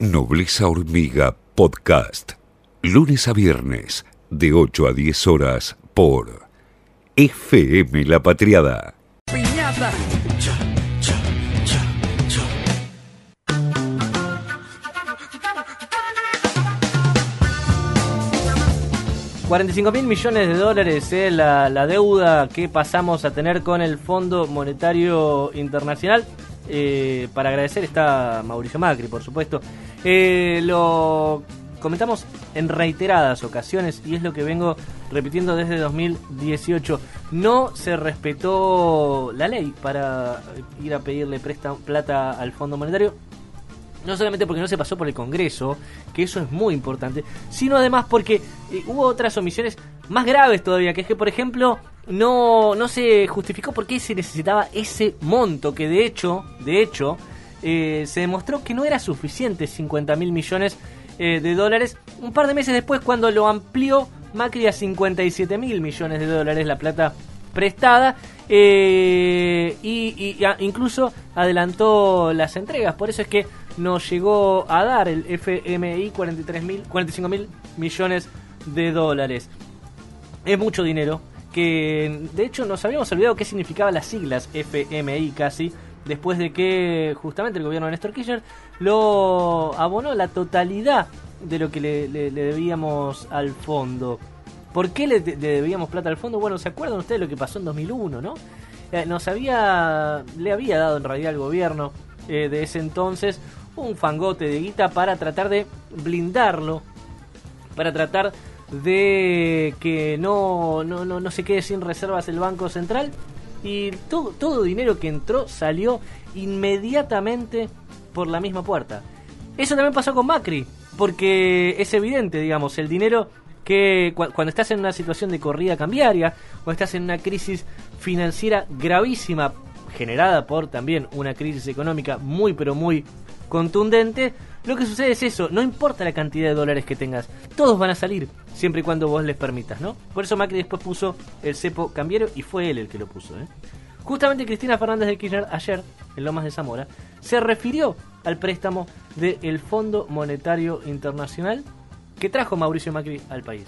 Nobleza Hormiga Podcast. Lunes a viernes, de 8 a 10 horas, por FM La Patriada. Piñata. 45 mil millones de dólares es la, la deuda que pasamos a tener con el Fondo Monetario Internacional. Eh, para agradecer está Mauricio Macri, por supuesto. Eh, lo comentamos en reiteradas ocasiones y es lo que vengo repitiendo desde 2018. No se respetó la ley para ir a pedirle presta plata al Fondo Monetario. No solamente porque no se pasó por el Congreso, que eso es muy importante, sino además porque eh, hubo otras omisiones más graves todavía, que es que, por ejemplo, no, no se justificó por qué se necesitaba ese monto, que de hecho, de hecho, eh, se demostró que no era suficiente 50 mil millones eh, de dólares. Un par de meses después, cuando lo amplió Macri a 57 mil millones de dólares, la plata prestada, eh, y, incluso adelantó las entregas. Por eso es que nos llegó a dar el FMI 43 mil, 45 mil millones de dólares. Es mucho dinero que de hecho nos habíamos olvidado qué significaban las siglas FMI casi, después de que justamente el gobierno de Néstor Kirchner lo abonó la totalidad de lo que le, debíamos al fondo. ¿Por qué le, debíamos plata al fondo? Bueno, ¿se acuerdan ustedes lo que pasó en 2001, no? Eh, nos había, le había dado en realidad al gobierno eh, de ese entonces un fangote de guita para tratar de blindarlo, para tratar de que no, no, no, no se quede sin reservas el Banco Central y todo, todo dinero que entró salió inmediatamente por la misma puerta. Eso también pasó con Macri, porque es evidente, digamos, el dinero que cuando estás en una situación de corrida cambiaria o estás en una crisis financiera gravísima generada por también una crisis económica muy pero muy contundente, lo que sucede es eso, no importa la cantidad de dólares que tengas, todos van a salir, siempre y cuando vos les permitas, ¿no? Por eso Macri después puso el cepo cambiario y fue él el que lo puso, ¿eh? Justamente Cristina Fernández de Kirchner ayer, en Lomas de Zamora, se refirió al préstamo del Fondo Monetario Internacional que trajo Mauricio Macri al país.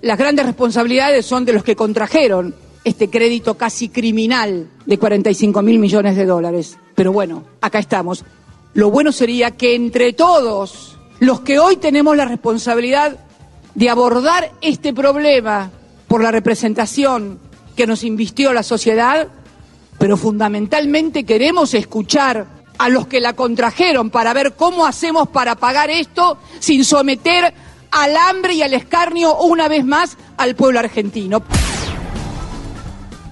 Las grandes responsabilidades son de los que contrajeron este crédito casi criminal de 45 mil millones de dólares. Pero bueno, acá estamos. Lo bueno sería que entre todos los que hoy tenemos la responsabilidad de abordar este problema por la representación que nos invistió la sociedad, pero fundamentalmente queremos escuchar a los que la contrajeron para ver cómo hacemos para pagar esto sin someter al hambre y al escarnio una vez más al pueblo argentino.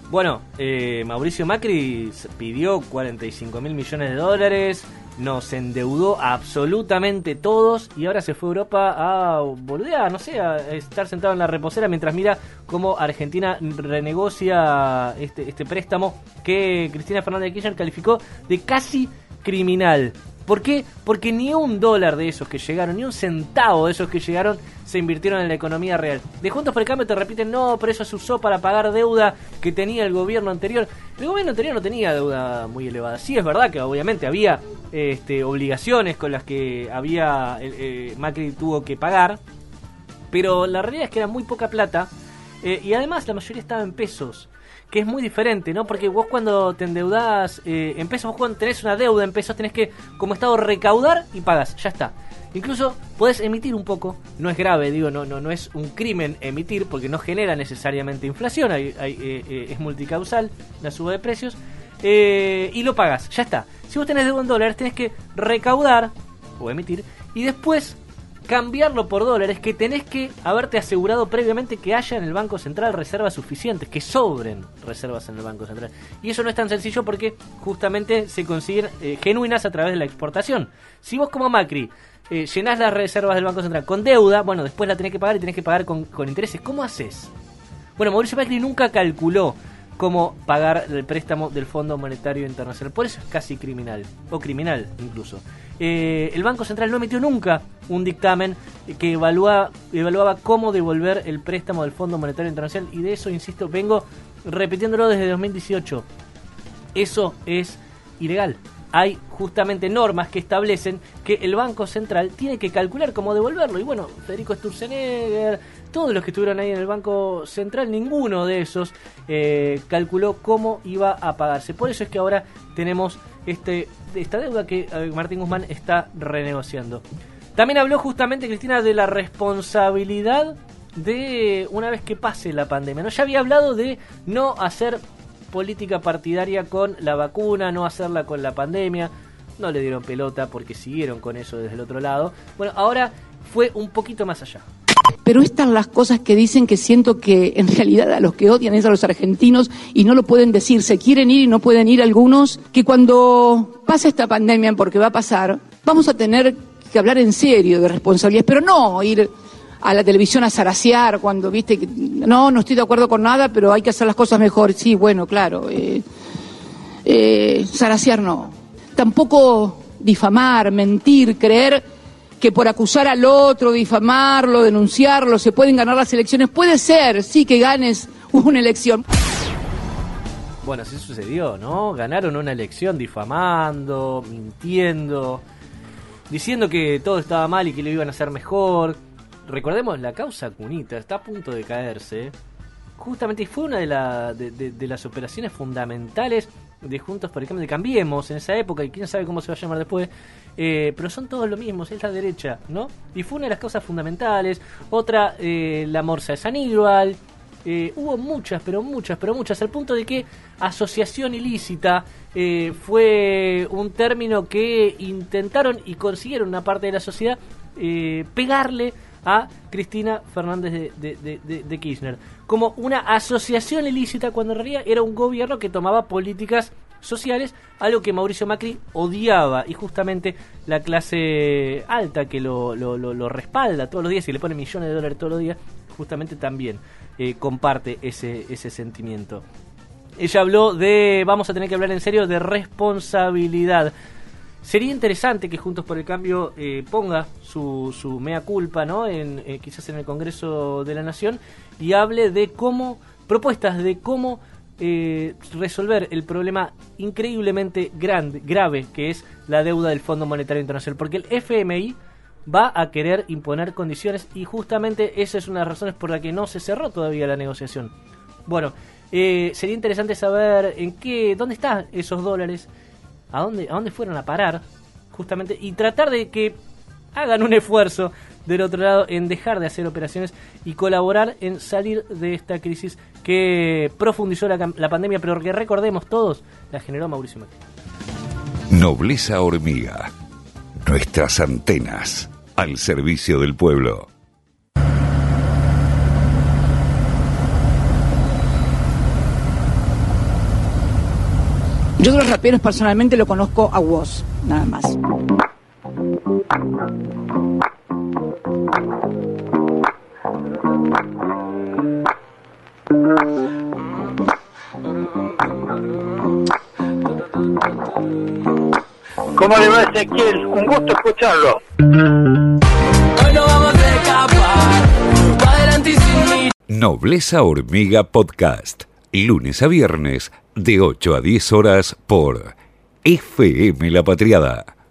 Bueno, eh, Mauricio Macri pidió 45 mil millones de dólares, nos endeudó absolutamente todos y ahora se fue a Europa a volver, no sé, a estar sentado en la reposera mientras mira cómo Argentina renegocia este, este préstamo que Cristina Fernández de Kirchner calificó de casi criminal. ¿Por qué? Porque ni un dólar de esos que llegaron, ni un centavo de esos que llegaron se invirtieron en la economía real. De Juntos por el Cambio te repiten, no, pero eso se usó para pagar deuda que tenía el gobierno anterior. El gobierno anterior no tenía deuda muy elevada. Sí es verdad que obviamente había este, obligaciones con las que había eh, eh, Macri tuvo que pagar, pero la realidad es que era muy poca plata eh, y además la mayoría estaba en pesos que es muy diferente, ¿no? Porque vos cuando te endeudás eh, en pesos, vos cuando tenés una deuda en pesos, tenés que, como Estado, recaudar y pagas, ya está. Incluso podés emitir un poco, no es grave, digo, no, no, no es un crimen emitir porque no genera necesariamente inflación, hay, eh, es multicausal la suba de precios, y lo pagas, ya está. Si vos tenés deuda en dólares, tenés que recaudar o emitir y después cambiarlo por dólares que tenés que haberte asegurado previamente que haya en el Banco Central reservas suficientes, que sobren reservas en el Banco Central. Y eso no es tan sencillo porque justamente se consiguen eh, genuinas a través de la exportación. Si vos como Macri eh, llenás las reservas del Banco Central con deuda, bueno, después la tenés que pagar y tenés que pagar con, con intereses. ¿Cómo haces? Bueno, Mauricio Macri nunca calculó cómo pagar el préstamo del Fondo Monetario Internacional. Por eso es casi criminal, o criminal incluso. Eh, el Banco Central no emitió nunca un dictamen que evaluaba, evaluaba cómo devolver el préstamo del Fondo Monetario Internacional y de eso, insisto, vengo repitiéndolo desde 2018. Eso es ilegal. hay justamente normas que establecen que el Banco Central tiene que calcular cómo devolverlo. Y bueno, Federico Sturzenegger, todos los que estuvieron ahí en el Banco Central, ninguno de esos eh, calculó cómo iba a pagarse. Por eso es que ahora tenemos este, esta deuda que eh, Martín Guzmán está renegociando. También habló justamente Cristina de la responsabilidad de una vez que pase la pandemia. ¿no? Ya había hablado de no hacer política partidaria con la vacuna, no hacerla con la pandemia. No le dieron pelota porque siguieron con eso desde el otro lado. Bueno, ahora fue un poquito más allá. Pero estas las cosas que dicen que siento que en realidad a los que odian es a los argentinos y no lo pueden decir, se quieren ir y no pueden ir algunos, que cuando pase esta pandemia, porque va a pasar, vamos a tener que hablar en serio de responsabilidades, pero no ir a la televisión a zarasear cuando viste que no, no estoy de acuerdo con nada, pero hay que hacer las cosas mejor. Sí, bueno, claro. Eh, eh, no. Tampoco difamar, mentir, creer que por acusar al otro, difamarlo, denunciarlo, se pueden ganar las elecciones. Puede ser, sí, que ganes una elección. Bueno, así sucedió, ¿no? Ganaron una elección difamando, mintiendo, diciendo que todo estaba mal y que lo iban a hacer mejor, recordemos, la causa Cunita está a punto de caerse. Justamente fue una de, de, las operaciones fundamentales de Juntos por el de Cambiemos en esa época, y quién sabe cómo se va a llamar después, eh, pero son todos lo mismo, es la derecha, ¿no? Y fue una de las causas fundamentales. Otra, eh, la Morsa de San eh, hubo muchas, pero muchas, pero muchas, al punto de que asociación ilícita fue un término que intentaron y consiguieron una parte de la sociedad pegarle a Cristina Fernández de, Kirchner como una asociación ilícita cuando en realidad era un gobierno que tomaba políticas sociales, algo que Mauricio Macri odiaba y justamente la clase alta que lo, lo, respalda todos los días y le pone millones de dólares todos los días, justamente también eh, comparte ese, ese sentimiento. Ella habló de, vamos a tener que hablar en serio, de responsabilidad. Sería interesante que Juntos por el Cambio eh, ponga su, su, mea culpa, ¿no? En, eh, quizás en el Congreso de la Nación y hable de cómo, propuestas de cómo eh, resolver el problema increíblemente grande, grave que es la deuda del Fondo Monetario Internacional. Porque el FMI va a querer imponer condiciones y justamente esa es una de las razones por la que no se cerró todavía la negociación. Bueno, sería interesante saber en qué, dónde están esos dólares a dónde, a dónde fueron a parar, justamente, y tratar de que hagan un esfuerzo del otro lado en dejar de hacer operaciones y colaborar en salir de esta crisis que profundizó la, pandemia, pero que recordemos todos, la generó Mauricio Macri. Nobleza Hormiga. Nuestras antenas al servicio del pueblo. Yo de los raperos personalmente lo conozco a vos, nada más. ¿Cómo le va Ezequiel? Un gusto escucharlo. Nobleza Hormiga Podcast. Lunes a viernes de 8 a 10 horas por FM La Patriada